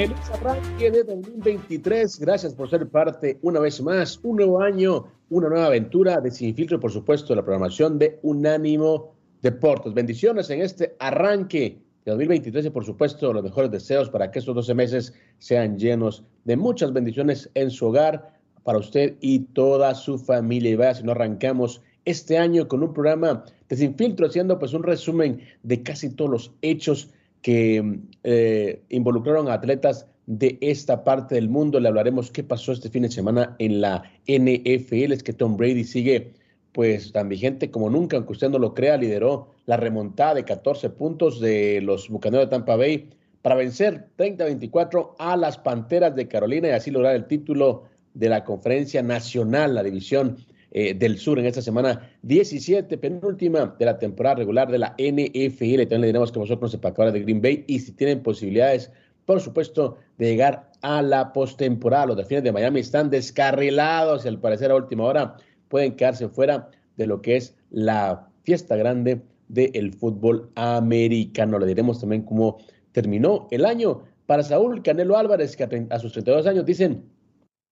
Feliz arranque de 2023. Gracias por ser parte una vez más. Un nuevo año, una nueva aventura de Sin Filtro, por supuesto, la programación de Unánimo Deportes. Bendiciones en este arranque de 2023 y, por supuesto, los mejores deseos para que estos 12 meses sean llenos de muchas bendiciones en su hogar, para usted y toda su familia. Y vaya, si no arrancamos este año con un programa de Sin Filtro, haciendo pues un resumen de casi todos los hechos que eh, involucraron a atletas de esta parte del mundo. Le hablaremos qué pasó este fin de semana en la NFL. Es que Tom Brady sigue pues tan vigente como nunca, aunque usted no lo crea, lideró la remontada de 14 puntos de los Bucaneros de Tampa Bay para vencer 30-24 a las Panteras de Carolina y así lograr el título de la conferencia nacional, la división eh, del Sur en esta semana 17, penúltima de la temporada regular de la NFL. También le diremos que vosotros ahora de Green Bay y si tienen posibilidades, por supuesto, de llegar a la postemporada. Los delfines de Miami están descarrilados y al parecer a última hora pueden quedarse fuera de lo que es la fiesta grande del fútbol americano. Le diremos también cómo terminó el año para Saúl Canelo Álvarez, que a sus 32 años dicen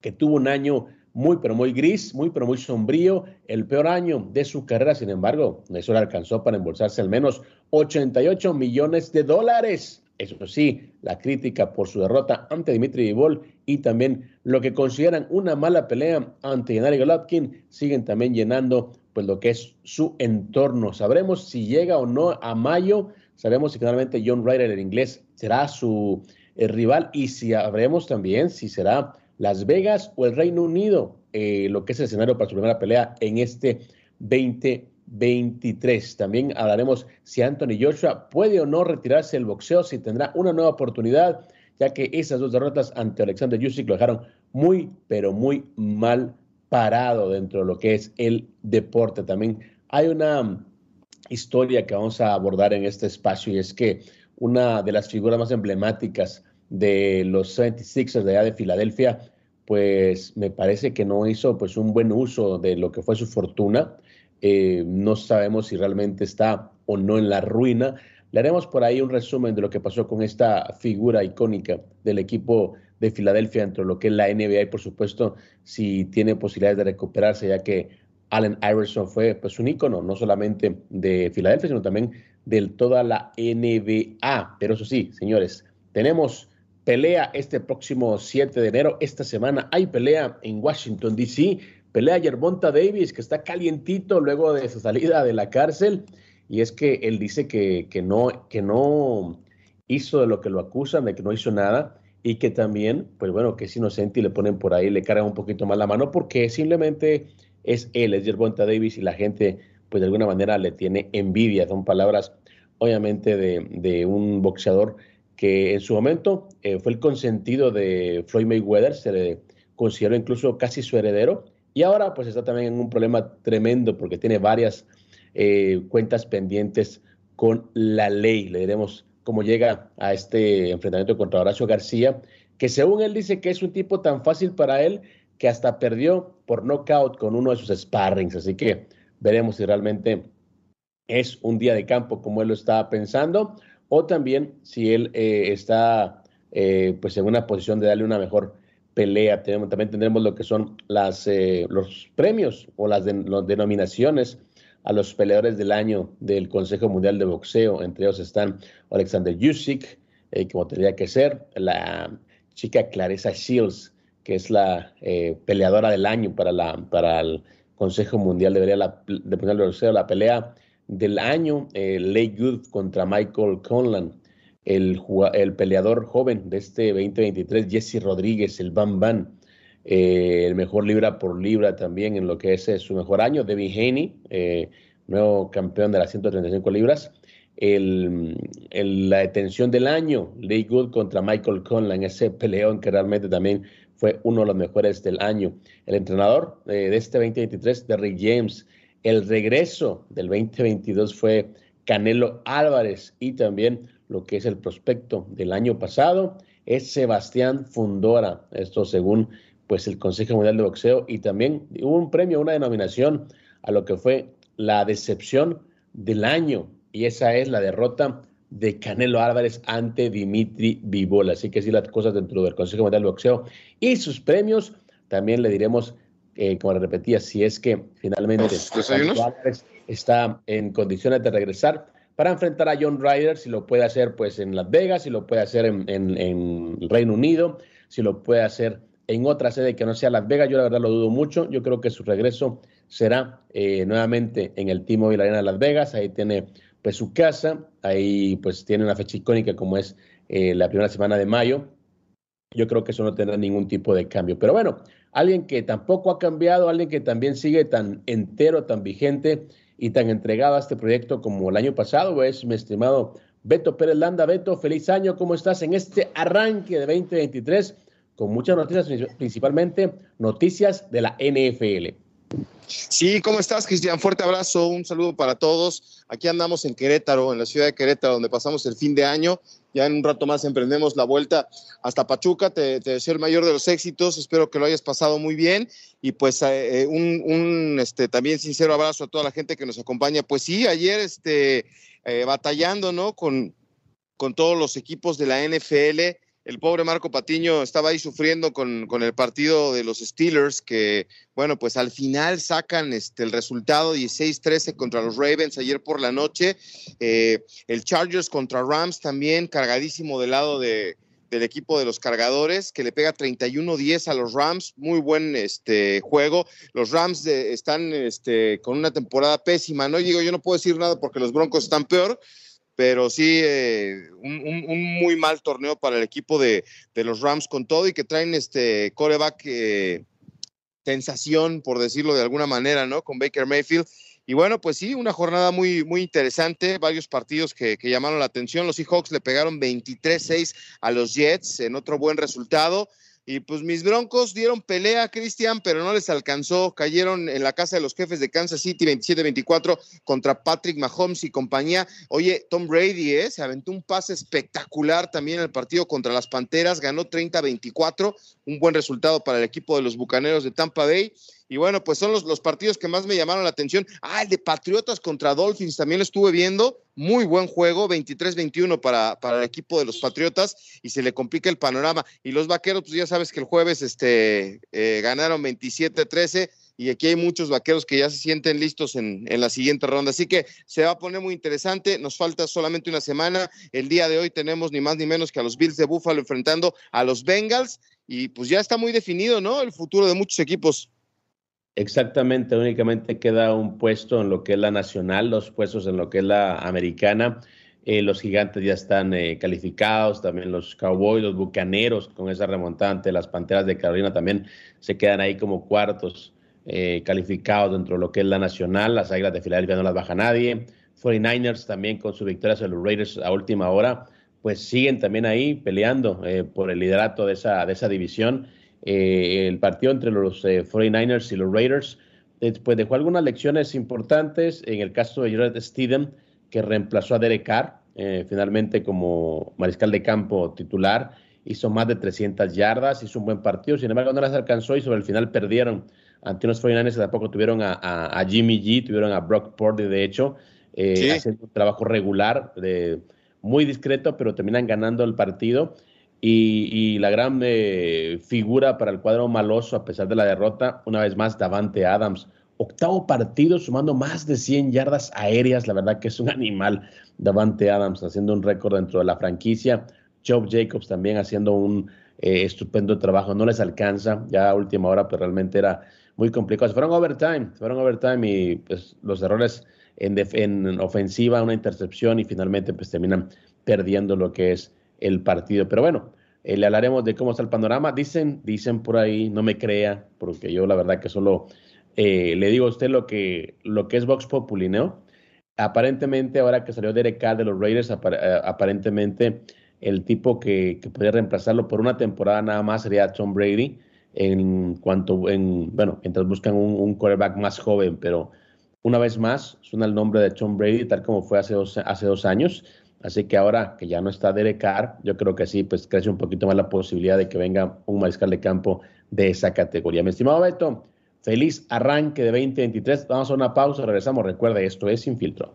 que tuvo un año muy, pero muy gris, muy, pero muy sombrío, el peor año de su carrera. Sin embargo, eso le alcanzó para embolsarse al menos 88 millones de dólares. Eso sí, la crítica por su derrota ante Dimitri Vivol y también lo que consideran una mala pelea ante Gennady Golovkin siguen también llenando pues lo que es su entorno. Sabremos si llega o no a mayo, sabremos si finalmente John Ryder, el inglés, será su eh, rival y si sabremos también si será las Vegas o el Reino Unido, eh, lo que es el escenario para su primera pelea en este 2023. También hablaremos si Anthony Joshua puede o no retirarse del boxeo, si tendrá una nueva oportunidad, ya que esas dos derrotas ante Alexander Usyk lo dejaron muy, pero muy mal parado dentro de lo que es el deporte. También hay una historia que vamos a abordar en este espacio y es que una de las figuras más emblemáticas de los 76ers de allá de Filadelfia, pues me parece que no hizo pues un buen uso de lo que fue su fortuna. Eh, no sabemos si realmente está o no en la ruina. Le haremos por ahí un resumen de lo que pasó con esta figura icónica del equipo de Filadelfia dentro de lo que es la NBA y por supuesto si tiene posibilidades de recuperarse ya que Allen Iverson fue pues un ícono no solamente de Filadelfia sino también de toda la NBA. Pero eso sí, señores, tenemos pelea este próximo 7 de enero. Esta semana hay pelea en Washington, D.C. Pelea Yerbonta Davis, que está calientito luego de su salida de la cárcel. Y es que él dice que, que, no, que no hizo de lo que lo acusan, de que no hizo nada. Y que también, pues bueno, que es inocente y le ponen por ahí, le cargan un poquito más la mano porque simplemente es él, es Yerbonta Davis y la gente, pues de alguna manera le tiene envidia. Son palabras, obviamente, de, de un boxeador que en su momento eh, fue el consentido de Floyd Mayweather, se le consideró incluso casi su heredero, y ahora pues está también en un problema tremendo porque tiene varias eh, cuentas pendientes con la ley. Le diremos cómo llega a este enfrentamiento contra Horacio García, que según él dice que es un tipo tan fácil para él que hasta perdió por knockout con uno de sus sparrings. Así que veremos si realmente es un día de campo como él lo estaba pensando o también si él eh, está eh, pues en una posición de darle una mejor pelea. también tendremos lo que son las, eh, los premios o las, denominaciones a los peleadores del año del Consejo Mundial de Boxeo. Entre ellos están Alexander Usyk, como tendría que ser, la chica Clarissa Shields, que es la peleadora del año para, la, para el Consejo Mundial de, la, de Boxeo. La pelea del año, Lake Good contra Michael Conlan, el, el, peleador joven de este 2023, Jesse Rodríguez, el Bam Bam, eh, el mejor libra por libra también en lo que es su mejor año, Debbie Haney, eh, nuevo campeón de las 135 libras, el, la detención del año, Lake Good contra Michael Conlan, ese peleón que realmente también fue uno de los mejores del año. El entrenador eh, de este 2023, Derrick James, el regreso del 2022 fue Canelo Álvarez y también lo que es el prospecto del año pasado es Sebastián Fundora, esto según pues el Consejo Mundial de Boxeo y también hubo un premio, una denominación a lo que fue la decepción del año y esa es la derrota de Canelo Álvarez ante Dimitri Vivola. Así que sí, las cosas dentro del Consejo Mundial de Boxeo y sus premios, también le diremos, eh, como le repetía, si es que finalmente está en condiciones de regresar para enfrentar a John Ryder, si lo puede hacer pues en Las Vegas, si lo puede hacer en, en, Reino Unido, si lo puede hacer en otra sede que no sea Las Vegas, yo la verdad lo dudo mucho, yo creo que su regreso será eh, nuevamente en el T-Mobile Arena de Las Vegas, ahí tiene pues su casa, ahí pues tiene una fecha icónica como es eh, la primera semana de mayo. Yo creo que eso no tendrá ningún tipo de cambio. Pero bueno, alguien que tampoco ha cambiado, alguien que también sigue tan entero, tan vigente y tan entregado a este proyecto como el año pasado es mi estimado Beto Pérez Landa. Beto, feliz año, ¿cómo estás en este arranque de 2023? Con muchas noticias, principalmente noticias de la NFL. Sí, ¿cómo estás, Cristian? Fuerte abrazo, un saludo para todos. Aquí andamos en Querétaro, en la ciudad de Querétaro, donde pasamos el fin de año. Ya en un rato más emprendemos la vuelta hasta Pachuca. Te, deseo el mayor de los éxitos. Espero que lo hayas pasado muy bien. Y pues eh, eh, un, este, también sincero abrazo a toda la gente que nos acompaña. Pues sí, ayer este, eh, batallando, ¿no? Con, con todos los equipos de la NFL el pobre Marco Patiño estaba ahí sufriendo con, el partido de los Steelers, que, bueno, pues al final sacan este, el resultado 16-13 contra los Ravens ayer por la noche. Eh, el Chargers contra Rams también cargadísimo del lado de, del equipo de los cargadores, que le pega 31-10 a los Rams. Muy buen este, juego. Los Rams están este, con una temporada pésima. No digo, yo no puedo decir nada porque los Broncos están peor pero sí eh, un, muy mal torneo para el equipo de, los Rams con todo y que traen este coreback eh, sensación, por decirlo de alguna manera, ¿no? Con Baker Mayfield. Y bueno, pues sí, una jornada muy, muy interesante, varios partidos que, que llamaron la atención. Los Seahawks le pegaron 23-6 a los Jets en otro buen resultado. Y pues mis Broncos dieron pelea, Cristian, pero no les alcanzó. Cayeron en la casa de los jefes de Kansas City 27-24 contra Patrick Mahomes y compañía. Oye, Tom Brady ¿eh? se aventó un pase espectacular también en el partido contra las Panteras. Ganó 30-24, un buen resultado para el equipo de los Bucaneros de Tampa Bay. Y bueno, pues son los, los partidos que más me llamaron la atención. Ah, el de Patriotas contra Dolphins también lo estuve viendo. Muy buen juego, 23-21 para, para el equipo de los Patriotas y se le complica el panorama. Y los Vaqueros, pues ya sabes que el jueves este, eh, ganaron 27-13 y aquí hay muchos vaqueros que ya se sienten listos en, en, la siguiente ronda. Así que se va a poner muy interesante. Nos falta solamente una semana. El día de hoy tenemos ni más ni menos que a los Bills de Buffalo enfrentando a los Bengals y pues ya está muy definido, ¿no? El futuro de muchos equipos. Exactamente, únicamente queda un puesto en lo que es la nacional, dos puestos en lo que es la americana. Eh, los gigantes ya están eh, calificados, también los Cowboys, los Bucaneros con esa remontante, las Panteras de Carolina también se quedan ahí como cuartos eh, calificados dentro de lo que es la nacional. Las Águilas de Filadelfia no las baja nadie. 49ers también con su victoria sobre los Raiders a última hora, pues siguen también ahí peleando por el liderato de esa, de esa división. Eh, el partido entre los 49ers eh, y los Raiders, pues dejó algunas lecciones importantes. En el caso de Jared Steedham, que reemplazó a Derek Carr, eh, finalmente como mariscal de campo titular, hizo más de 300 yardas, hizo un buen partido, sin embargo no las alcanzó y sobre el final perdieron ante unos 49ers que tampoco tuvieron a, Jimmy G, tuvieron a Brock Purdy de hecho, haciendo un trabajo regular, de, muy discreto, pero terminan ganando el partido. Y, la gran eh, figura para el cuadro maloso, a pesar de la derrota, una vez más, Davante Adams. Octavo partido sumando más de 100 yardas aéreas. La verdad que es un animal, Davante Adams, haciendo un récord dentro de la franquicia. Job Jacobs también haciendo un eh, estupendo trabajo. No les alcanza ya a última hora, pero realmente era muy complicado. Se fueron overtime, se fueron overtime y pues, los errores en, ofensiva, una intercepción y finalmente pues terminan perdiendo lo que es el partido. Pero bueno, eh, le hablaremos de cómo está el panorama. Dicen, dicen por ahí, no me crea, porque yo la verdad que solo eh, le digo a usted lo que, lo que es Vox Populi, ¿no? Aparentemente, ahora que salió Derek Carr de los Raiders, eh, aparentemente el tipo que, que podría reemplazarlo por una temporada nada más sería Tom Brady en cuanto, en, bueno, mientras buscan un, un quarterback más joven, pero una vez más suena el nombre de Tom Brady, tal como fue hace dos, hace dos años. Así que ahora que ya no está Derek Carr, yo creo que sí, pues crece un poquito más la posibilidad de que venga un mariscal de campo de esa categoría. Mi estimado Beto, feliz arranque de 2023. Vamos a una pausa, regresamos. Recuerde, esto es Sin Filtro.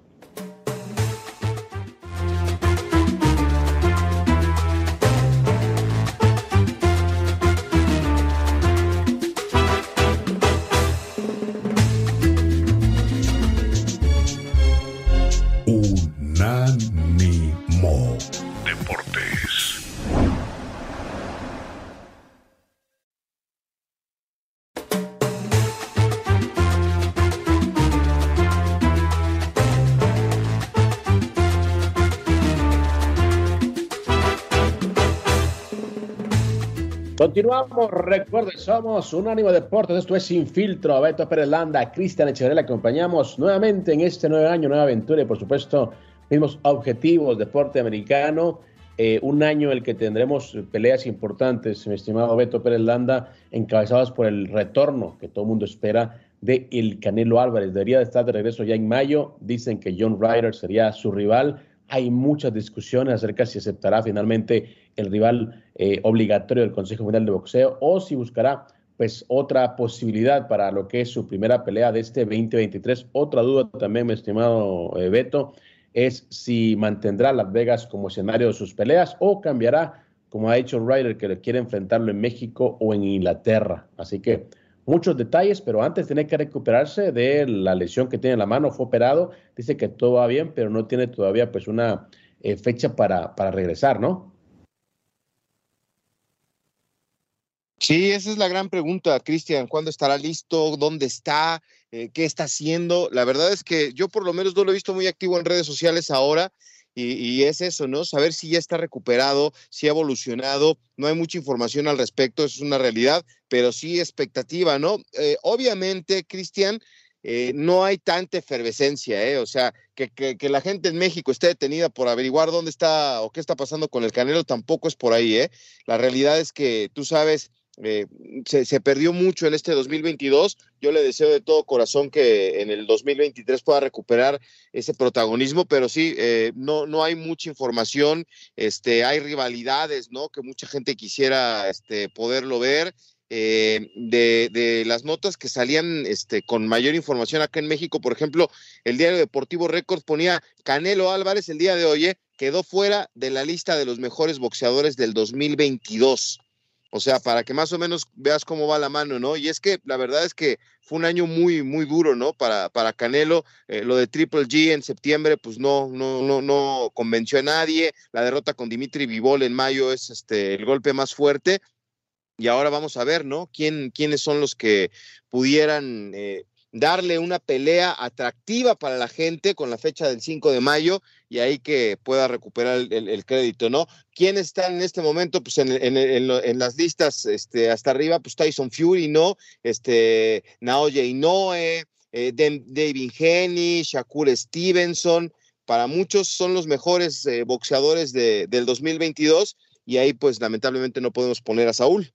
Somos Unánimo Deportes, esto es Sin Filtro, Beto Pérez Landa, Cristian Echeverría, acompañamos nuevamente en este nuevo año, nueva aventura y por supuesto, mismos objetivos, deporte americano, eh, un año en el que tendremos peleas importantes, mi estimado Beto Pérez Landa, encabezadas por el retorno que todo el mundo espera de El Canelo Álvarez, debería de estar de regreso ya en mayo, dicen que John Ryder sería su rival, hay muchas discusiones acerca si aceptará finalmente el rival eh, obligatorio del Consejo Mundial de Boxeo o si buscará pues otra posibilidad para lo que es su primera pelea de este 2023. Otra duda también, mi estimado eh, Beto, es si mantendrá Las Vegas como escenario de sus peleas o cambiará, como ha dicho Ryder, que le quiere enfrentarlo en México o en Inglaterra. Así que muchos detalles, pero antes tiene que recuperarse de la lesión que tiene en la mano, fue operado, dice que todo va bien, pero no tiene todavía pues una eh, fecha para, para regresar, ¿no? Sí, esa es la gran pregunta, Cristian. ¿Cuándo estará listo? ¿Dónde está? Eh, ¿Qué está haciendo? La verdad es que yo por lo menos no lo he visto muy activo en redes sociales ahora. Y, es eso, ¿no? Saber si ya está recuperado, si ha evolucionado. No hay mucha información al respecto, eso es una realidad, pero sí expectativa, ¿no? Eh, obviamente, Cristian, eh, no hay tanta efervescencia, ¿eh? O sea, que, que, la gente en México esté detenida por averiguar dónde está o qué está pasando con el Canelo tampoco es por ahí, ¿eh? La realidad es que tú sabes eh, se, perdió mucho en este 2022. Yo le deseo de todo corazón que en el 2023 pueda recuperar ese protagonismo, pero sí, eh, no, no hay mucha información, este, hay rivalidades, ¿no? Que mucha gente quisiera este, poderlo ver. Eh, de, de, las notas que salían este, con mayor información acá en México, por ejemplo, el diario Deportivo Records ponía Canelo Álvarez el día de hoy, quedó fuera de la lista de los mejores boxeadores del 2022. O sea, para que más o menos veas cómo va la mano, ¿no? Y es que la verdad es que fue un año muy, muy duro, ¿no? Para, para Canelo. Eh, lo de Triple G en septiembre, pues no, no, no, no convenció a nadie. La derrota con Dimitri Vivol en mayo es este, el golpe más fuerte. Y ahora vamos a ver, ¿no? ¿Quién, ¿Quiénes son los que pudieran eh, darle una pelea atractiva para la gente con la fecha del 5 de mayo y ahí que pueda recuperar el, crédito, ¿no? ¿Quiénes están en este momento? Pues en, las listas este, hasta arriba, pues Tyson Fury, ¿no? Este, Naoya Inoue, eh, David Henny, Shakur Stevenson, para muchos son los mejores eh, boxeadores de, del 2022 y ahí pues lamentablemente no podemos poner a Saúl.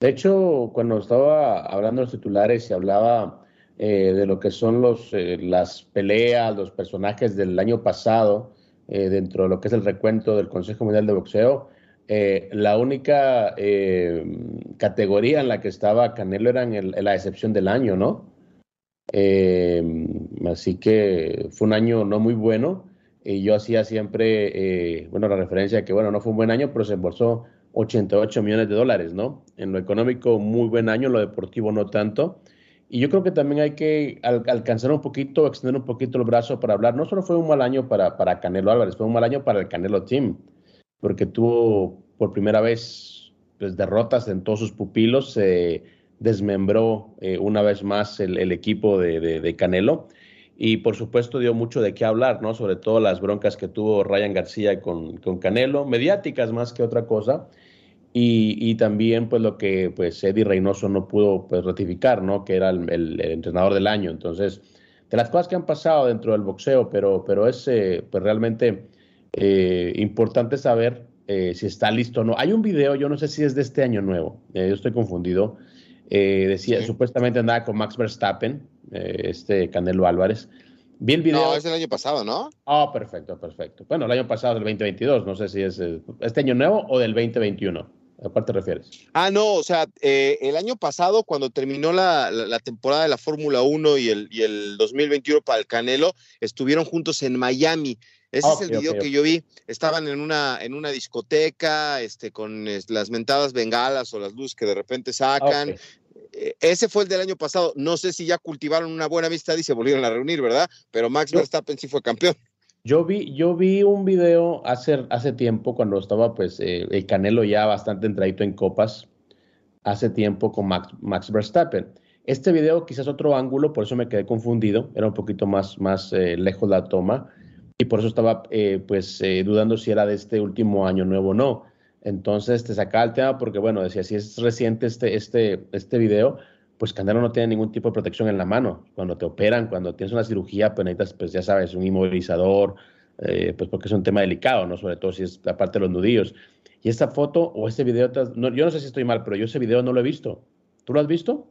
De hecho, cuando estaba hablando de los titulares, se hablaba eh, de lo que son los, eh, las peleas, los personajes del año pasado, eh, dentro de lo que es el recuento del Consejo Mundial de Boxeo. la única categoría en la que estaba Canelo era en, la excepción del año, ¿no? así que fue un año no muy bueno. Y yo hacía siempre, bueno, la referencia de que, bueno, no fue un buen año, pero se embolsó 88 millones de dólares, ¿no? En lo económico, muy buen año, en lo deportivo no tanto. Y yo creo que también hay que alcanzar un poquito, extender un poquito el brazo para hablar. No solo fue un mal año para, para Canelo Álvarez, fue un mal año para el Canelo Team, porque tuvo por primera vez pues, derrotas en todos sus pupilos, se desmembró eh, una vez más el, equipo de, Canelo. y por supuesto dio mucho de qué hablar, ¿no? Sobre todo las broncas que tuvo Ryan García con, con Canelo, mediáticas más que otra cosa. Y, y, también pues lo que pues Eddie Reynoso no pudo pues ratificar, ¿no? Que era el, el, entrenador del año. Entonces, de las cosas que han pasado dentro del boxeo, pero, pero es eh, pues realmente eh, importante saber eh, si está listo o no. Hay un video, yo no sé si es de este año nuevo, eh, yo estoy confundido. decía, sí. supuestamente andaba con Max Verstappen, este Canelo Álvarez. Vi el video. No, es el año pasado, ¿no? Ah, oh, perfecto, perfecto. Bueno, el año pasado, del 2022, no sé si es este año nuevo o del 2021. ¿A cuál te refieres? Ah, no, o sea, eh, el año pasado, cuando terminó la, la, la temporada de la Fórmula 1 y el, y el 2021 para el Canelo, estuvieron juntos en Miami. Ese okay, es el video okay, que yo vi. Estaban en una, en una discoteca, este, con las mentadas bengalas o las luces que de repente sacan. Eh, ese fue el del año pasado. No sé si ya cultivaron una buena amistad y se volvieron a reunir, ¿verdad? Pero Max Verstappen sí fue campeón. Yo vi, yo vi un video hace, hace tiempo cuando estaba pues eh, el Canelo ya bastante entradito en copas, hace tiempo con Max, Max Verstappen. Este video quizás otro ángulo, por eso me quedé confundido, era un poquito más, más eh, lejos la toma y por eso estaba eh, pues dudando si era de este último año nuevo o no. Entonces te sacaba el tema porque bueno, decía, si es reciente este, este, este video, pues Canelo no tiene ningún tipo de protección en la mano. Cuando te operan, cuando tienes una cirugía, pues necesitas, pues ya sabes, un inmovilizador, eh, pues porque es un tema delicado, ¿no? Sobre todo si es aparte de los nudillos. Y esta foto o este video, no, yo no sé si estoy mal, pero yo ese video no lo he visto. ¿Tú lo has visto?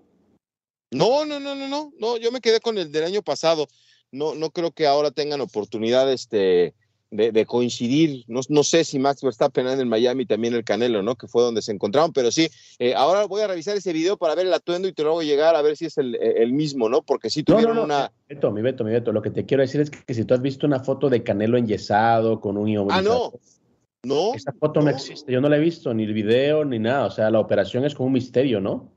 No, no, no, no, no, no, yo me quedé con el del año pasado. No, no creo que ahora tengan oportunidad, este, de, de, coincidir. No, no, sé si Max Verstappen en Miami también el Canelo, ¿no? Que fue donde se encontraron, pero sí. Eh, ahora voy a revisar ese video para ver el atuendo y te lo hago llegar a ver si es el, el mismo, ¿no? Porque sí tuvieron no, no, no. una. Beto, mi Beto, mi Beto, lo que te quiero decir es que, que si tú has visto una foto de Canelo enyesado con un Ah, no. No. Esa foto no. no existe, yo no la he visto, ni el video, ni nada. O sea, la operación es como un misterio, ¿no?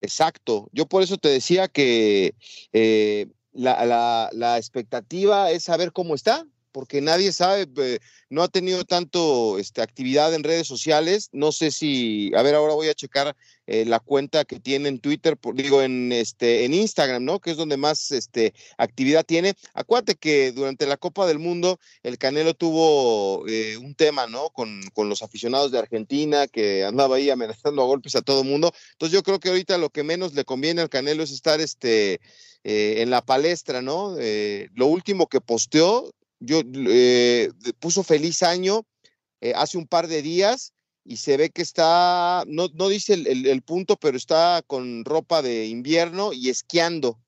Exacto. Yo por eso te decía que eh, la, la, la expectativa es saber cómo está, porque nadie sabe, eh, no ha tenido tanto este, actividad en redes sociales. No sé si, a ver, ahora voy a checar eh, la cuenta que tiene en Twitter, digo, en, este, en Instagram, ¿no? Que es donde más este, actividad tiene. Acuérdate que durante la Copa del Mundo el Canelo tuvo eh, un tema, ¿no? Con, con, los aficionados de Argentina, que andaba ahí amenazando a golpes a todo mundo. Entonces yo creo que ahorita lo que menos le conviene al Canelo es estar este, en la palestra, ¿no? lo último que posteó yo eh, puso feliz año eh, hace un par de días y se ve que está, no, no dice el, el, punto, pero está con ropa de invierno y esquiando.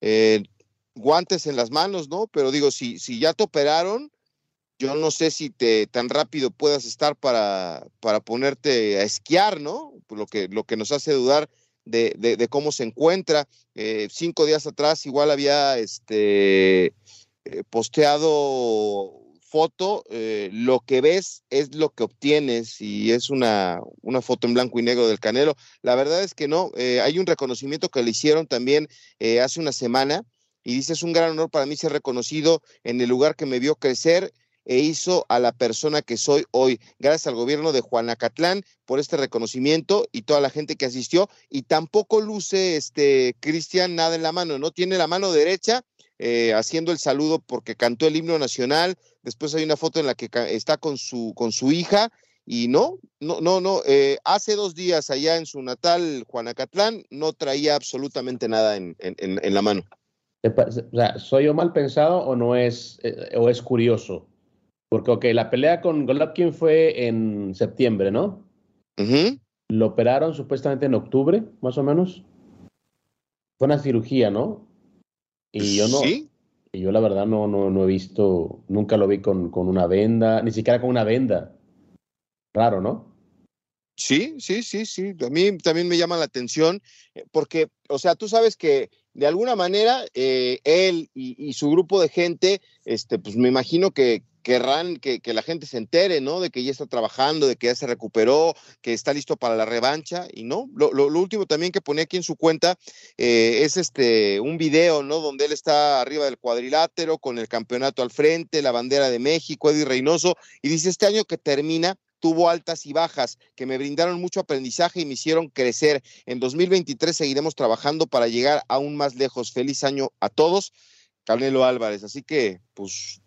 Eh, guantes en las manos, ¿no? Pero digo, si, si ya te operaron, yo no sé si te tan rápido puedas estar para, para ponerte a esquiar, ¿no? Lo que, lo que nos hace dudar de, de, de cómo se encuentra. Cinco días atrás igual había este eh, posteado foto, eh, lo que ves es lo que obtienes y es una, una, foto en blanco y negro del Canelo. La verdad es que no, eh, hay un reconocimiento que le hicieron también hace una semana y dice, es un gran honor para mí ser reconocido en el lugar que me vio crecer e hizo a la persona que soy hoy. Gracias al gobierno de Juanacatlán por este reconocimiento y toda la gente que asistió. Y tampoco luce este Cristian nada en la mano, ¿no? Tiene la mano derecha eh, haciendo el saludo porque cantó el himno nacional. Después hay una foto en la que está con su, con su hija. Y no, no, no, no. Eh, hace dos días allá en su natal, Juanacatlán, no traía absolutamente nada en, en, en la mano. O sea, ¿soy yo mal pensado o no es, eh, o es curioso? Porque, ok, la pelea con Golovkin fue en septiembre, ¿no? Uh -huh. Lo operaron supuestamente en octubre, más o menos. Fue una cirugía, ¿no? Y yo no. ¿Sí? Y yo la verdad no, no, no he visto, nunca lo vi con, con, una venda, ni siquiera con una venda. Raro, ¿no? Sí, sí, sí, sí. A mí también me llama la atención eh, porque, o sea, tú sabes que de alguna manera eh, él y, y, su grupo de gente, este, pues me imagino que, querrán que, que, la gente se entere, ¿no? De que ya está trabajando, de que ya se recuperó, que está listo para la revancha y no. Lo, lo, último también que ponía aquí en su cuenta eh, es este un video, ¿no? Donde él está arriba del cuadrilátero con el campeonato al frente, la bandera de México, Eddie Reynoso, y dice este año que termina tuvo altas y bajas que me brindaron mucho aprendizaje y me hicieron crecer. En 2023 seguiremos trabajando para llegar aún más lejos. Feliz año a todos Canelo Álvarez. Así que, pues,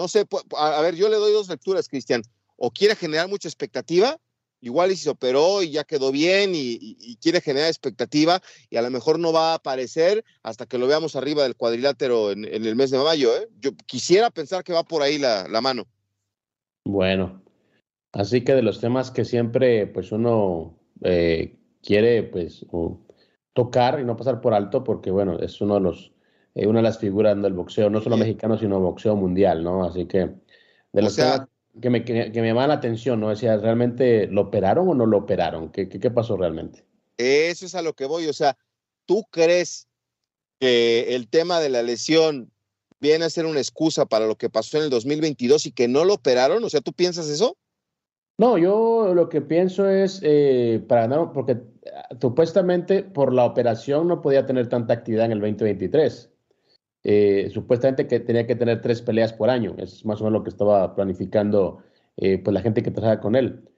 no sé, a ver, yo le doy dos lecturas, Cristian. O quiere generar mucha expectativa, igual y se operó y ya quedó bien y, quiere generar expectativa y a lo mejor no va a aparecer hasta que lo veamos arriba del cuadrilátero en, el mes de mayo. ¿eh? Yo quisiera pensar que va por ahí la, mano. Bueno, así que de los temas que siempre pues uno eh, quiere pues tocar y no pasar por alto porque bueno, es uno de los eh, una de las figuras del boxeo, no solo mexicano, sino boxeo mundial, ¿no? Así que de los que me, que, me llama la atención, ¿no? Decía, ¿realmente lo operaron o no lo operaron? ¿Qué, qué, pasó realmente? Eso es a lo que voy, o sea, ¿tú crees que el tema de la lesión viene a ser una excusa para lo que pasó en el 2022 y que no lo operaron? O sea, ¿tú piensas eso? No, yo lo que pienso es, eh, para ganar, porque ah, supuestamente por la operación no podía tener tanta actividad en el 2023. Eh, supuestamente que tenía que tener tres peleas por año. Es más o menos lo que estaba planificando eh, pues la gente que trabaja con él.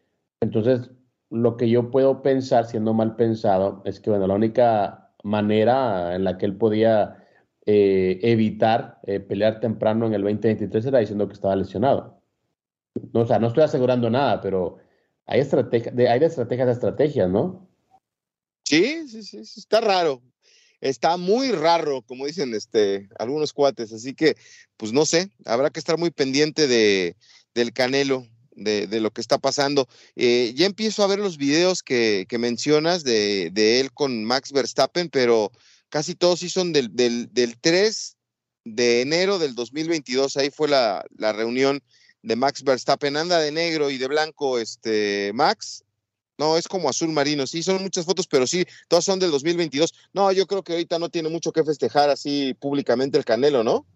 Entonces, lo que yo puedo pensar, siendo mal pensado, es que bueno, la única manera en la que él podía eh, evitar pelear temprano en el 2023 era diciendo que estaba lesionado. No, o sea, no estoy asegurando nada, pero hay, estrategia, hay de estrategias a estrategias, ¿no? Sí, sí, sí, está raro está muy raro, como dicen este, algunos cuates. Así que, pues no sé, habrá que estar muy pendiente de, del Canelo, de, de, lo que está pasando. Eh, ya empiezo a ver los videos que, que mencionas de, de, él con Max Verstappen, pero casi todos sí son del, del, del 3 de enero del 2022. Ahí fue la, la reunión de Max Verstappen. Anda de negro y de blanco, este Max, no, es como azul marino. Sí, son muchas fotos, pero sí, todas son del 2022. No, yo creo que ahorita no tiene mucho que festejar así públicamente el Canelo, ¿no?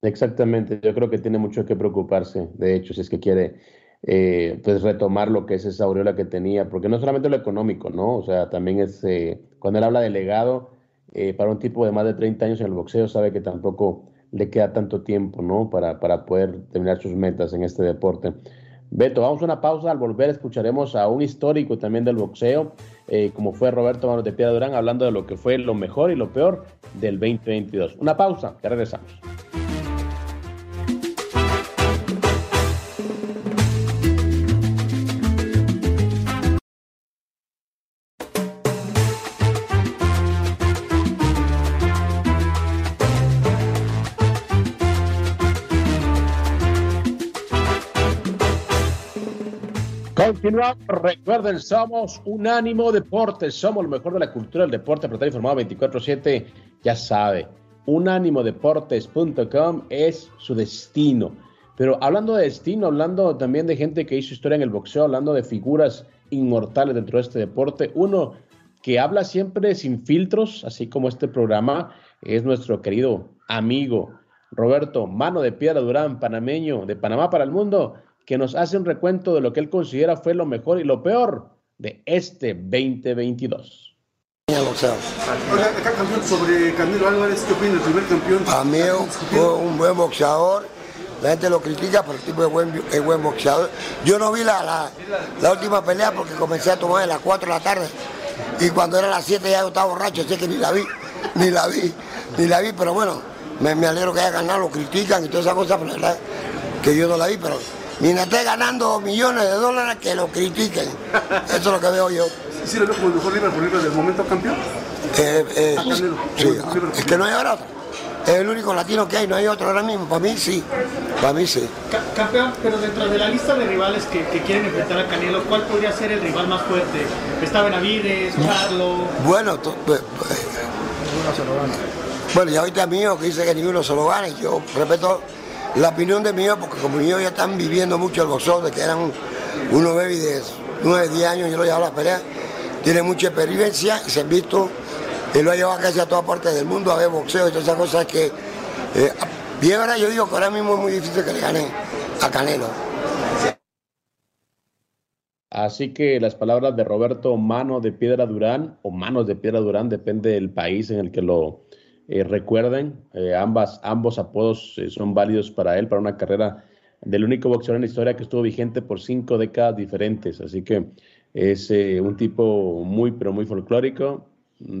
Exactamente, yo creo que tiene mucho que preocuparse, de hecho, si es que quiere eh, pues retomar lo que es esa aureola que tenía, porque no solamente lo económico, ¿no? O sea, también es, eh, cuando él habla de legado, eh, para un tipo de más de 30 años en el boxeo, sabe que tampoco le queda tanto tiempo, ¿no? Para, para poder terminar sus metas en este deporte. Beto, vamos a una pausa. Al volver escucharemos a un histórico también del boxeo, eh, como fue Roberto Manos de Piedra Durán, hablando de lo que fue lo mejor y lo peor del 2022. Una pausa, ya regresamos. Continuamos. Recuerden, somos Unánimo Deportes. Somos lo mejor de la cultura del deporte. Para estar informado 24-7, ya sabe. Unánimodeportes.com es su destino. Pero hablando de destino, hablando también de gente que hizo historia en el boxeo, hablando de figuras inmortales dentro de este deporte, uno que habla siempre sin filtros, así como este programa, es nuestro querido amigo Roberto Mano de Piedra Durán, panameño de Panamá para el mundo que nos hace un recuento de lo que él considera fue lo mejor y lo peor de este 2022. sobre Canelo Álvarez, ¿qué opina el primer campeón? A mí fue un buen boxeador. La gente lo critica, pero el tipo es buen, es buen boxeador. Yo no vi la, la, última pelea porque comencé a tomar a las 4 de la tarde. Y cuando era las 7 ya yo estaba borracho, así que ni la vi, ni la vi, ni la vi. Pero bueno, me, me alegro que haya ganado, lo critican y todas esas cosas, pero la verdad que yo no la vi, pero mientras esté ganando millones de dólares, que lo critiquen. Eso es lo que veo yo. ¿Sí lo veo como el mejor libre del momento campeón? Eh, eh, sí, es que no hay otro. Es el único latino que hay, no hay otro ahora mismo. Para mí sí, para mí sí. campeón, pero dentro de la lista de rivales que, quieren enfrentar a Canelo, ¿cuál podría ser el rival más fuerte? ¿Está Benavides, Carlos? Bueno, pues, pues, bueno, ya ahorita mío que dice que ninguno se lo gana. Yo respeto la opinión de mío, porque como ellos ya están viviendo mucho el boxeo, de que eran unos baby de 9, 10 años, yo lo llevaba a la pelea, tiene mucha experiencia y se han visto, y lo ha llevado casi a todas partes del mundo a ver boxeo y todas esas cosas que, eh, ahora yo digo que ahora mismo es muy difícil que le gane a Canelo. Así que las palabras de Roberto Mano de Piedra Durán, o Manos de Piedra Durán, depende del país en el que lo, eh, recuerden, eh, ambas, ambos apodos eh, son válidos para él, para una carrera del único boxeador en la historia que estuvo vigente por cinco décadas diferentes. Así que es un tipo muy, pero muy folclórico.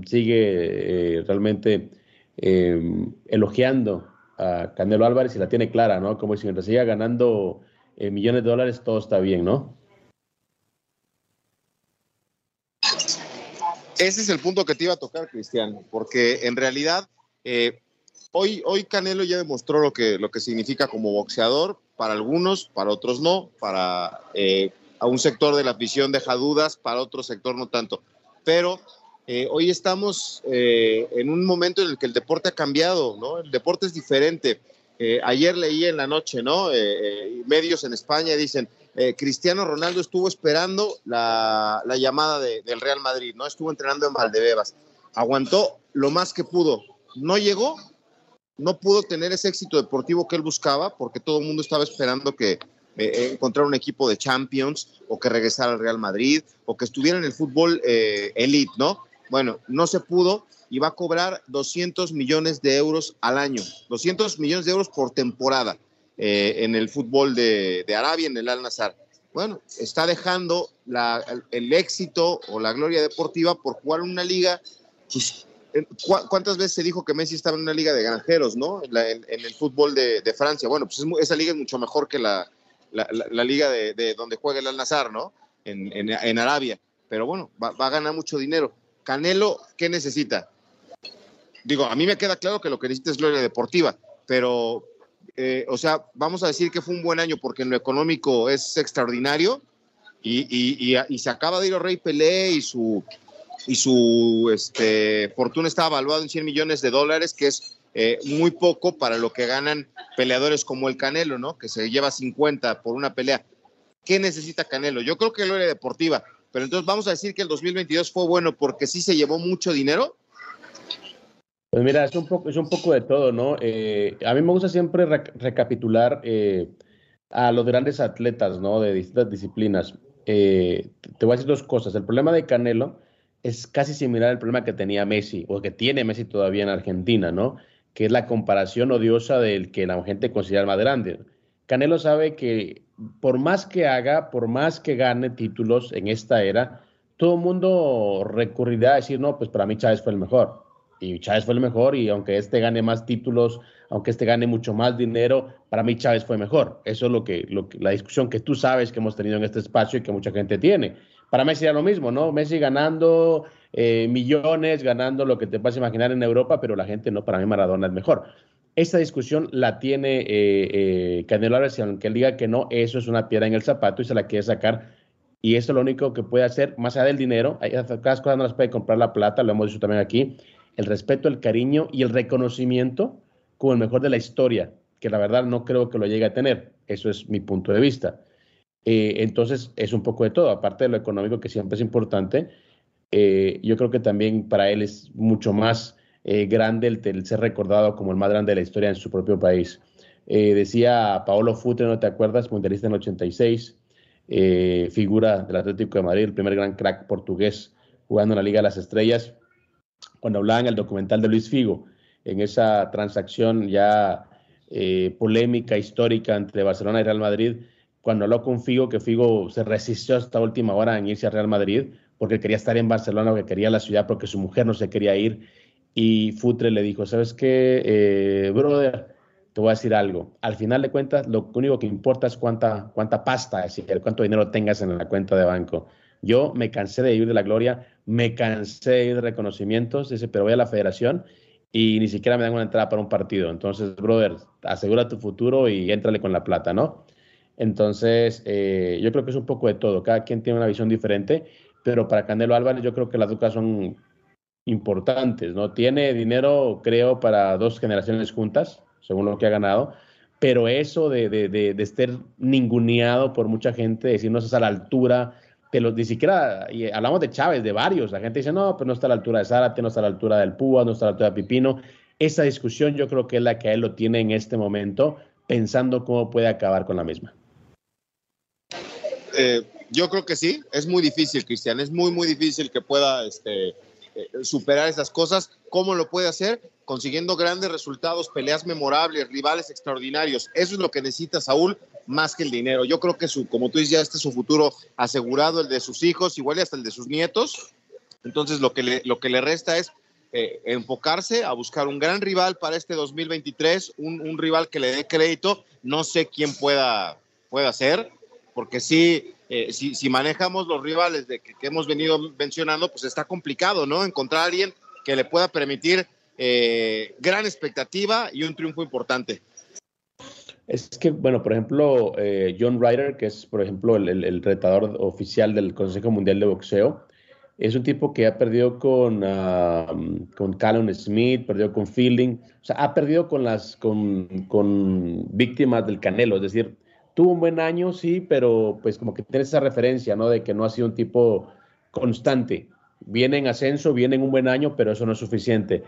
Sigue realmente elogiando a Canelo Álvarez y la tiene clara, ¿no? Como si mientras siga ganando millones de dólares, todo está bien, ¿no? Ese es el punto que te iba a tocar, Cristian, porque en realidad eh, hoy, hoy Canelo ya demostró lo que, lo que significa como boxeador, para algunos, para otros no, para eh, a un sector de la afición deja dudas, para otro sector no tanto. Pero eh, hoy estamos en un momento en el que el deporte ha cambiado, ¿no? El deporte es diferente. ayer leí en la noche, ¿no? medios en España dicen, Cristiano Ronaldo estuvo esperando la, llamada del Real Madrid, ¿no? Estuvo entrenando en Valdebebas. Aguantó lo más que pudo. No llegó, no pudo tener ese éxito deportivo que él buscaba, porque todo el mundo estaba esperando que eh, encontrar un equipo de Champions o que regresara al Real Madrid o que estuviera en el fútbol eh, elite, ¿no? Bueno, no se pudo y va a cobrar 200 millones de euros al año, 200 millones de euros por temporada. Eh, en el fútbol de, Arabia, en el Al Nazar. Bueno, está dejando el, éxito o la gloria deportiva por jugar una liga. Pues, ¿Cuántas veces se dijo que Messi estaba en una liga de granjeros, no? En, el fútbol de, Francia. Bueno, pues esa liga es mucho mejor que la, liga de, donde juega el Al Nazar, ¿no? En, Arabia. Pero bueno, va, a ganar mucho dinero. Canelo, ¿qué necesita? Digo, a mí me queda claro que lo que necesita es gloria deportiva, pero, eh, o sea, vamos a decir que fue un buen año porque en lo económico es extraordinario y, se acaba de ir a Rey Pelé y su, y su este, fortuna está evaluada en 100 millones de dólares, que es eh, muy poco para lo que ganan peleadores como el Canelo, ¿no? Que se lleva 50 por una pelea. ¿Qué necesita Canelo? Yo creo que lo era deportiva, pero entonces vamos a decir que el 2022 fue bueno porque sí se llevó mucho dinero pues mira, es un poco, es un poco de todo, ¿no? Eh, a mí me gusta siempre recapitular eh, a los grandes atletas, ¿no? De distintas disciplinas. Te voy a decir dos cosas. El problema de Canelo es casi similar al problema que tenía Messi, o que tiene Messi todavía en Argentina, ¿no? Que es la comparación odiosa del que la gente considera más grande. Canelo sabe que por más que haga, por más que gane títulos en esta era, todo el mundo recurrirá a decir, no, pues para mí Chávez fue el mejor y Chávez fue el mejor y aunque este gane más títulos, aunque este gane mucho más dinero, para mí Chávez fue mejor. Eso es lo que, lo la discusión que tú sabes que hemos tenido en este espacio y que mucha gente tiene. Para Messi era lo mismo, ¿no? Messi ganando eh, millones, ganando lo que te puedas imaginar en Europa, pero la gente no, para mí Maradona es mejor. Esta discusión la tiene eh, eh, Canelo Álvarez aunque él diga que no, eso es una piedra en el zapato y se la quiere sacar. Y eso es lo único que puede hacer, más allá del dinero, cada cosas no las puede comprar la plata, lo hemos dicho también aquí, el respeto, el cariño y el reconocimiento como el mejor de la historia, que la verdad no creo que lo llegue a tener. Eso es mi punto de vista. Eh, entonces, es un poco de todo, aparte de lo económico, que siempre es importante. Eh, yo creo que también para él es mucho más eh, grande el, ser recordado como el más grande de la historia en su propio país. decía Paolo Futre, ¿no te acuerdas? Mundialista en el 86, figura del Atlético de Madrid, el primer gran crack portugués jugando en la Liga de las Estrellas cuando hablaba en el documental de Luis Figo, en esa transacción ya eh, polémica, histórica entre Barcelona y Real Madrid, cuando habló con Figo, que Figo se resistió hasta última hora en irse a Real Madrid, porque quería estar en Barcelona, porque quería la ciudad, porque su mujer no se quería ir. Y Futre le dijo, ¿sabes qué, eh, brother? Te voy a decir algo. Al final de cuentas, lo único que importa es cuánta, cuánta pasta, es decir, cuánto dinero tengas en la cuenta de banco. Yo me cansé de vivir de la gloria, me cansé de ir de reconocimientos, dice, pero voy a la federación y ni siquiera me dan una entrada para un partido. Entonces, brother, asegura tu futuro y éntrale con la plata, ¿no? Entonces, eh, yo creo que es un poco de todo. Cada quien tiene una visión diferente, pero para Canelo Álvarez yo creo que las ducas son importantes, ¿no? Tiene dinero, creo, para dos generaciones juntas, según lo que ha ganado, pero eso de, de, de, de estar ninguneado por mucha gente, decir no estás a la altura de los, ni siquiera, y hablamos de Chávez, de varios, la gente dice, no, pues no está a la altura de Zárate, no está a la altura del Púa, no está a la altura de Pipino. Esa discusión yo creo que es la que él lo tiene en este momento, pensando cómo puede acabar con la misma. Eh, yo creo que sí, es muy difícil, Cristian, es muy, muy difícil que pueda este, eh, superar esas cosas. ¿Cómo lo puede hacer? Consiguiendo grandes resultados, peleas memorables, rivales extraordinarios. Eso es lo que necesita Saúl más que el dinero. Yo creo que su, como tú dices, ya este es su futuro asegurado, el de sus hijos, igual y hasta el de sus nietos. Entonces lo que le, lo que le resta es eh, enfocarse a buscar un gran rival para este 2023, un, un, rival que le dé crédito. No sé quién pueda, pueda ser, porque sí, eh, si, manejamos los rivales de que, hemos venido mencionando, pues está complicado, ¿no? Encontrar a alguien que le pueda permitir eh, gran expectativa y un triunfo importante. Es que, bueno, por ejemplo, eh, John Ryder, que es, por ejemplo, el, retador oficial del Consejo Mundial de Boxeo, es un tipo que ha perdido con, uh, con Callum Smith, perdió con Fielding, o sea, ha perdido con las con, con, víctimas del Canelo, es decir, tuvo un buen año, sí, pero pues como que tiene esa referencia, ¿no? De que no ha sido un tipo constante. Viene en ascenso, viene en un buen año, pero eso no es suficiente.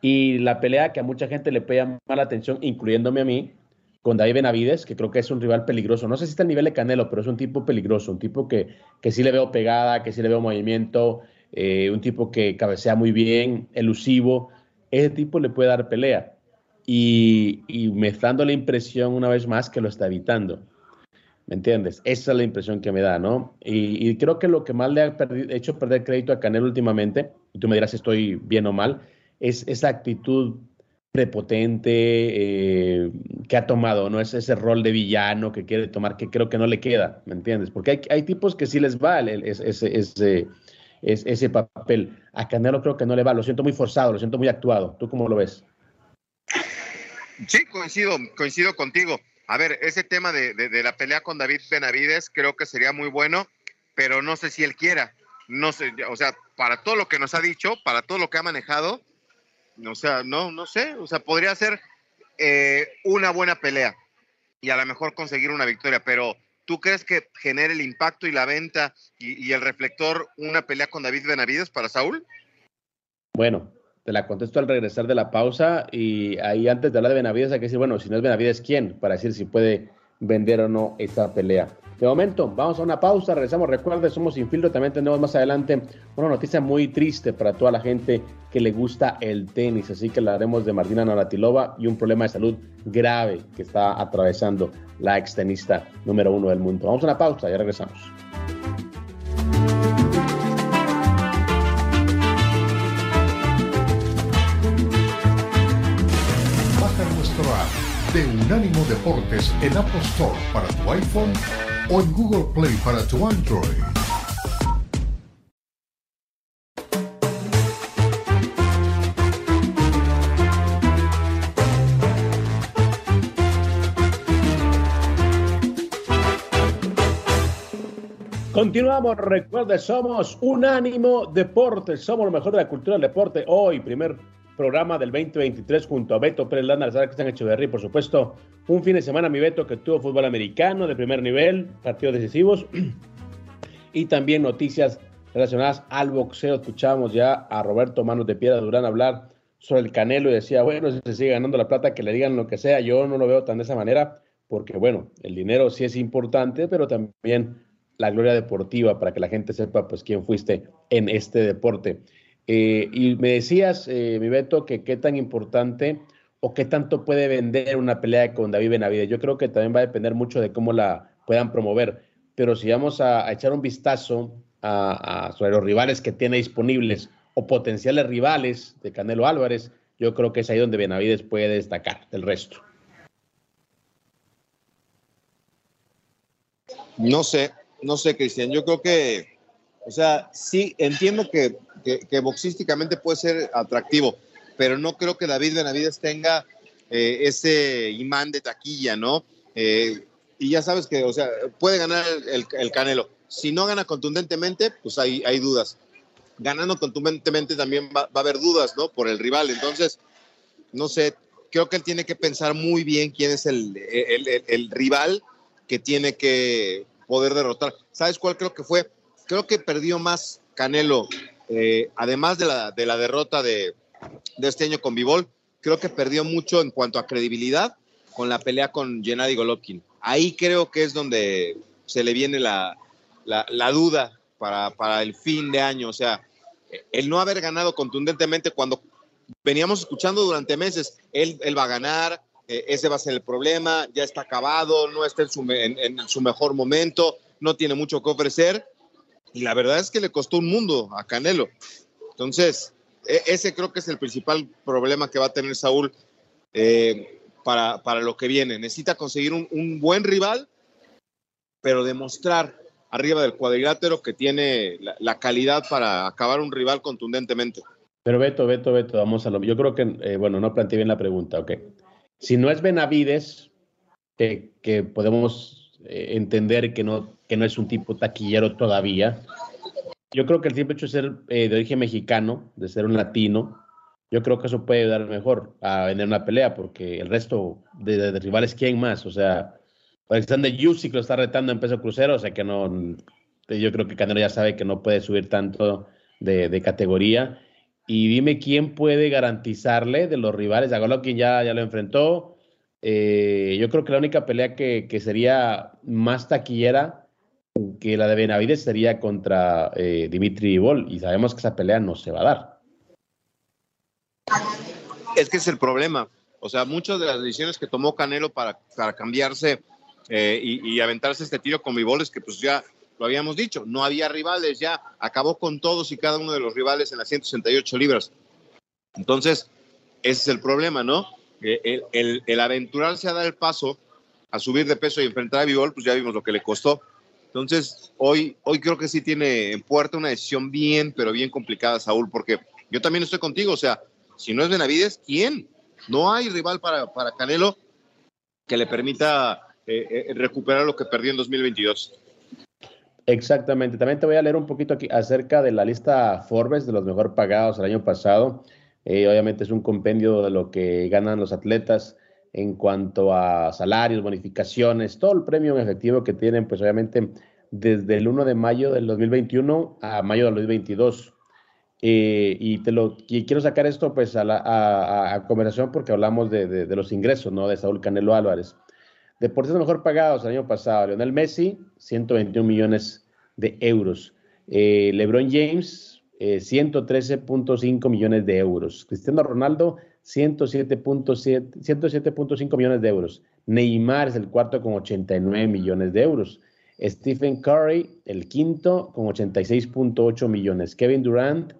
Y la pelea que a mucha gente le pega mala atención, incluyéndome a mí, con David Benavides, que creo que es un rival peligroso. No sé si está a nivel de Canelo, pero es un tipo peligroso, un tipo que, que sí le veo pegada, que sí le veo movimiento, eh, un tipo que cabecea muy bien, elusivo. Ese tipo le puede dar pelea. Y, me está dando la impresión una vez más que lo está evitando. ¿Me entiendes? Esa es la impresión que me da, ¿no? Y, creo que lo que más le ha hecho perder crédito a Canelo últimamente, y tú me dirás si estoy bien o mal, es esa actitud prepotente eh, que ha tomado, ¿no? Es ese rol de villano que quiere tomar, que creo que no le queda, ¿me entiendes? Porque hay, hay tipos que sí les va ese, ese, ese, ese, papel. A Canelo creo que no le va, lo siento muy forzado, lo siento muy actuado. ¿Tú cómo lo ves? Sí, coincido, coincido contigo. A ver, ese tema de, de, la pelea con David Benavides creo que sería muy bueno, pero no sé si él quiera. No sé, o sea, para todo lo que nos ha dicho, para todo lo que ha manejado, o sea, no, no sé, o sea, podría ser eh, una buena pelea y a lo mejor conseguir una victoria, pero ¿tú crees que genere el impacto y la venta y, y, el reflector una pelea con David Benavides para Saúl? Bueno, te la contesto al regresar de la pausa y ahí antes de hablar de Benavides hay que decir, bueno, si no es Benavides, ¿quién? Para decir si puede vender o no esta pelea. De momento, vamos a una pausa, regresamos. Recuerde, somos Sin. También tenemos más adelante una noticia muy triste para toda la gente que le gusta el tenis. Así que hablaremos de Martina Navratilova y un problema de salud grave que está atravesando la extenista número uno del mundo. Vamos a una pausa, ya regresamos. De Unánimo Deportes en Apple Store para tu iPhone o en Google Play para tu Android. Continuamos, recuerde, somos Unánimo Deportes, somos lo mejor de la cultura del deporte. Hoy, primer programa del 2023 junto a Beto Pérez Landa, Cristian Echeverry, por supuesto, un fin de semana mi Beto que tuvo fútbol americano de primer nivel, partidos decisivos y también noticias relacionadas al boxeo. Escuchamos ya a Roberto Manos de Piedra Durán hablar sobre el Canelo y decía, bueno, si se sigue ganando la plata, que le digan lo que sea. Yo no lo veo tan de esa manera porque, bueno, el dinero sí es importante, pero también la gloria deportiva para que la gente sepa, pues, quién fuiste en este deporte. Eh, y me decías, eh, mi Beto, que qué tan importante o qué tanto puede vender una pelea con David Benavides. Yo creo que también va a depender mucho de cómo la puedan promover. Pero si vamos a, echar un vistazo a, a, sobre los rivales que tiene disponibles o potenciales rivales de Canelo Álvarez, yo creo que es ahí donde Benavides puede destacar del resto. No sé, no sé, Cristian. Yo creo que o sea, sí, entiendo que, que, que, boxísticamente puede ser atractivo, pero no creo que David Benavides tenga eh, ese imán de taquilla, ¿no? Eh, y ya sabes que, o sea, puede ganar el, el, Canelo. Si no gana contundentemente, pues hay, hay dudas. Ganando contundentemente también va, va, a haber dudas, ¿no? Por el rival. Entonces, no sé, creo que él tiene que pensar muy bien quién es el, el, el rival que tiene que poder derrotar. ¿Sabes cuál creo que fue? creo que perdió más Canelo, eh, además de la, de la derrota de, de, este año con Bivol, creo que perdió mucho en cuanto a credibilidad con la pelea con Gennady Golovkin. Ahí creo que es donde se le viene la, la, la duda para, para, el fin de año. O sea, el no haber ganado contundentemente cuando veníamos escuchando durante meses, él, él va a ganar, eh, ese va a ser el problema, ya está acabado, no está en su, en, en su mejor momento, no tiene mucho que ofrecer y la verdad es que le costó un mundo a Canelo. Entonces, e, ese creo que es el principal problema que va a tener Saúl eh, para, para, lo que viene. Necesita conseguir un, buen rival, pero demostrar arriba del cuadrilátero que tiene la, calidad para acabar un rival contundentemente. Pero Beto, Beto, Beto, vamos a lo. Yo creo que, eh, bueno, no planteé bien la pregunta, ok. Si no es Benavides, que, que podemos eh, entender que no, que no es un tipo taquillero todavía, yo creo que el simple hecho de ser eh, de origen mexicano, de ser un latino, yo creo que eso puede ayudar mejor a vender una pelea, porque el resto de, rivales, ¿quién más? O sea, Alexander Yusik lo está retando en peso crucero, o sea que no, yo creo que Canelo ya sabe que no puede subir tanto de, de categoría. Y dime quién puede garantizarle de los rivales. A Golovkin ya, ya lo enfrentó. Eh, yo creo que la única pelea que, sería más taquillera que la de Benavides sería contra eh, Dimitri Ibol. Y sabemos que esa pelea no se va a dar. Es que es el problema. O sea, muchas de las decisiones que tomó Canelo para, para cambiarse eh, y, aventarse este tiro con Ibol es que pues ya lo habíamos dicho, no había rivales ya, acabó con todos y cada uno de los rivales en las 168 libras. Entonces, ese es el problema, ¿no? El, el, el aventurarse a dar el paso a subir de peso y enfrentar a Vivol, pues ya vimos lo que le costó. Entonces, hoy, hoy creo que sí tiene en puerta una decisión bien, pero bien complicada, Saúl, porque yo también estoy contigo, o sea, si no es Benavides, ¿quién? No hay rival para, para Canelo que le permita eh, eh, recuperar lo que perdió en 2022. Exactamente. También te voy a leer un poquito aquí acerca de la lista Forbes de los mejor pagados el año pasado. Eh, obviamente es un compendio de lo que ganan los atletas en cuanto a salarios, bonificaciones, todo el premio en efectivo que tienen, pues obviamente desde el 1 de mayo del 2021 a mayo del 2022. Eh, y te lo quiero sacar esto pues a, la, a, conversación porque hablamos de, los ingresos, ¿no? De Saúl Canelo Álvarez. Deportistas mejor pagados el año pasado, Lionel Messi, 121 millones de euros. Eh, LeBron James, eh, 113.5 millones de euros. Cristiano Ronaldo, 107.5 107 millones de euros. Neymar es el cuarto con 89 millones de euros. Stephen Curry, el quinto, con 86.8 millones. Kevin Durant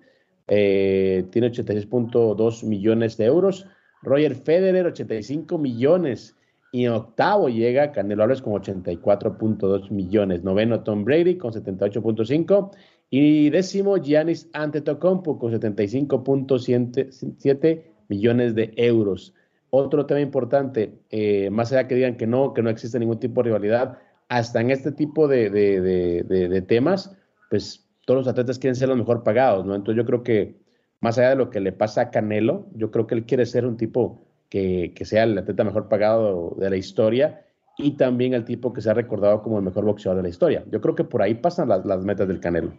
eh, tiene 86.2 millones de euros. Roger Federer, 85 millones. Y en octavo llega Canelo Álvarez con 84.2 millones. Noveno Tom Brady con 78.5. Y décimo Giannis Antetokounmpo con 75.7 millones de euros. Otro tema importante, eh, más allá que digan que no, que no existe ningún tipo de rivalidad, hasta en este tipo de, de, de, temas, pues todos los atletas quieren ser los mejor pagados, ¿no? Entonces yo creo que más allá de lo que le pasa a Canelo, yo creo que él quiere ser un tipo que, que, sea el atleta mejor pagado de la historia y también el tipo que se ha recordado como el mejor boxeador de la historia. Yo creo que por ahí pasan las, las metas del Canelo.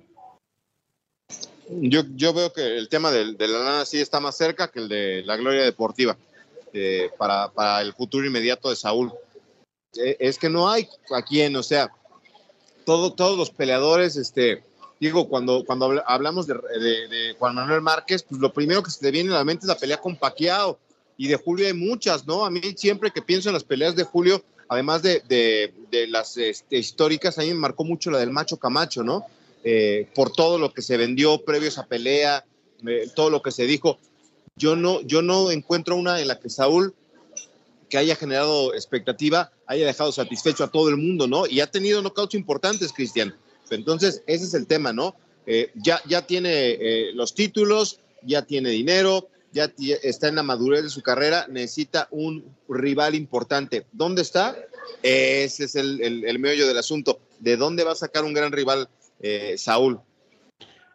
Yo, yo, veo que el tema de, la lana sí está más cerca que el de la gloria deportiva eh, para, para, el futuro inmediato de Saúl. Eh, es que no hay a quien, o sea, todo, todos los peleadores, este, digo, cuando, cuando hablamos de, Juan Manuel Márquez, pues lo primero que se te viene a la mente es la pelea con Paquiao y de Julio hay muchas, ¿no? A mí siempre que pienso en las peleas de Julio, además de, de, de las este, históricas, a mí me marcó mucho la del Macho Camacho, ¿no? Eh, por todo lo que se vendió previo a esa pelea, eh, todo lo que se dijo. Yo no, yo no encuentro una en la que Saúl, que haya generado expectativa, haya dejado satisfecho a todo el mundo, ¿no? Y ha tenido knockouts importantes, Cristian. Entonces, ese es el tema, ¿no? Eh, ya, ya tiene eh, los títulos, ya tiene dinero, ya está en la madurez de su carrera, necesita un rival importante. ¿Dónde está? Ese es el, el, el meollo del asunto. ¿De dónde va a sacar un gran rival eh, Saúl?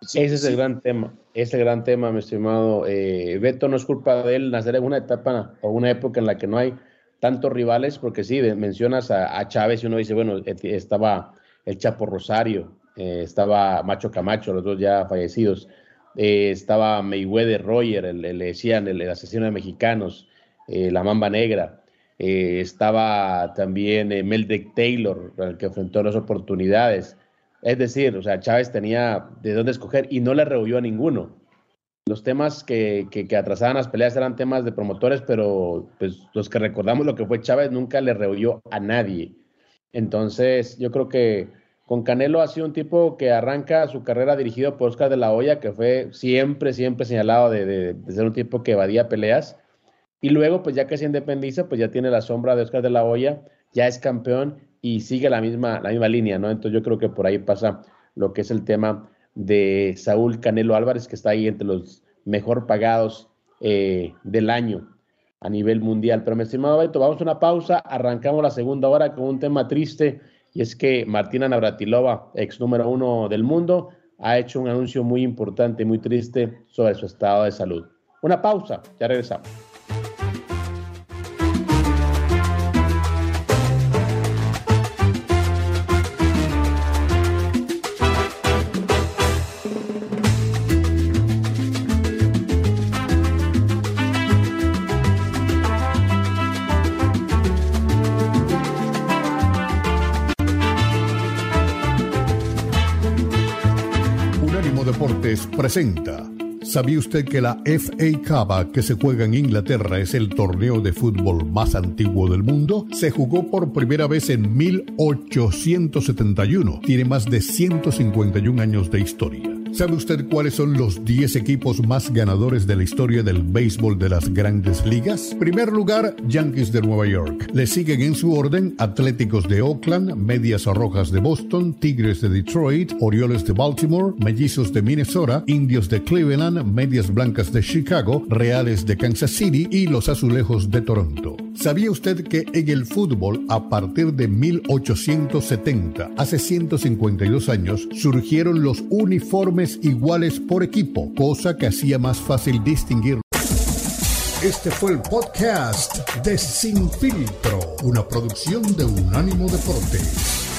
Sí, Ese es sí. el gran tema, ese es el gran tema, mi estimado. Eh, Beto no es culpa de él nacer en una etapa o una época en la que no hay tantos rivales, porque sí, mencionas a, a Chávez y uno dice, bueno, estaba el Chapo Rosario, eh, estaba Macho Camacho, los dos ya fallecidos, eh, estaba Mayweather Roger, le decían el, el, asesino de mexicanos, eh, la Mamba Negra, eh, estaba también Meldrick Taylor, el que enfrentó las oportunidades. Es decir, o sea, Chávez tenía de dónde escoger y no le rehuyó a ninguno. Los temas que, que, atrasaban las peleas eran temas de promotores, pero pues, los que recordamos lo que fue Chávez nunca le rehuyó a nadie. Entonces, yo creo que con Canelo ha sido un tipo que arranca su carrera dirigido por Oscar de la Hoya, que fue siempre, siempre señalado de, ser un tipo que evadía peleas. Y luego, pues ya que se independiza, pues ya tiene la sombra de Oscar de la Hoya, ya es campeón y sigue la misma, la misma línea, ¿no? Entonces yo creo que por ahí pasa lo que es el tema de Saúl Canelo Álvarez, que está ahí entre los mejor pagados eh, del año a nivel mundial. Pero mi estimado Beto, vamos a una pausa, arrancamos la segunda hora con un tema triste y es que Martina Navratilova, ex número uno del mundo, ha hecho un anuncio muy importante, muy triste sobre su estado de salud. Una pausa, ya regresamos. Presenta. ¿Sabía usted que la FA Cup que se juega en Inglaterra es el torneo de fútbol más antiguo del mundo? Se jugó por primera vez en 1871. Tiene más de 151 años de historia. ¿Sabe usted cuáles son los 10 equipos más ganadores de la historia del béisbol de las grandes ligas? Primer lugar, Yankees de Nueva York. Le siguen en su orden Atléticos de Oakland, Medias Rojas de Boston, Tigres de Detroit, Orioles de Baltimore, Mellizos de Minnesota, Indios de Cleveland, Medias Blancas de Chicago, Reales de Kansas City y los Azulejos de Toronto. ¿Sabía usted que en el fútbol, a partir de 1870, hace 152 años, surgieron los iguales por equipo, cosa que hacía más fácil distinguir? Este fue el podcast de Sin Filtro, una producción de Unánimo Deportes.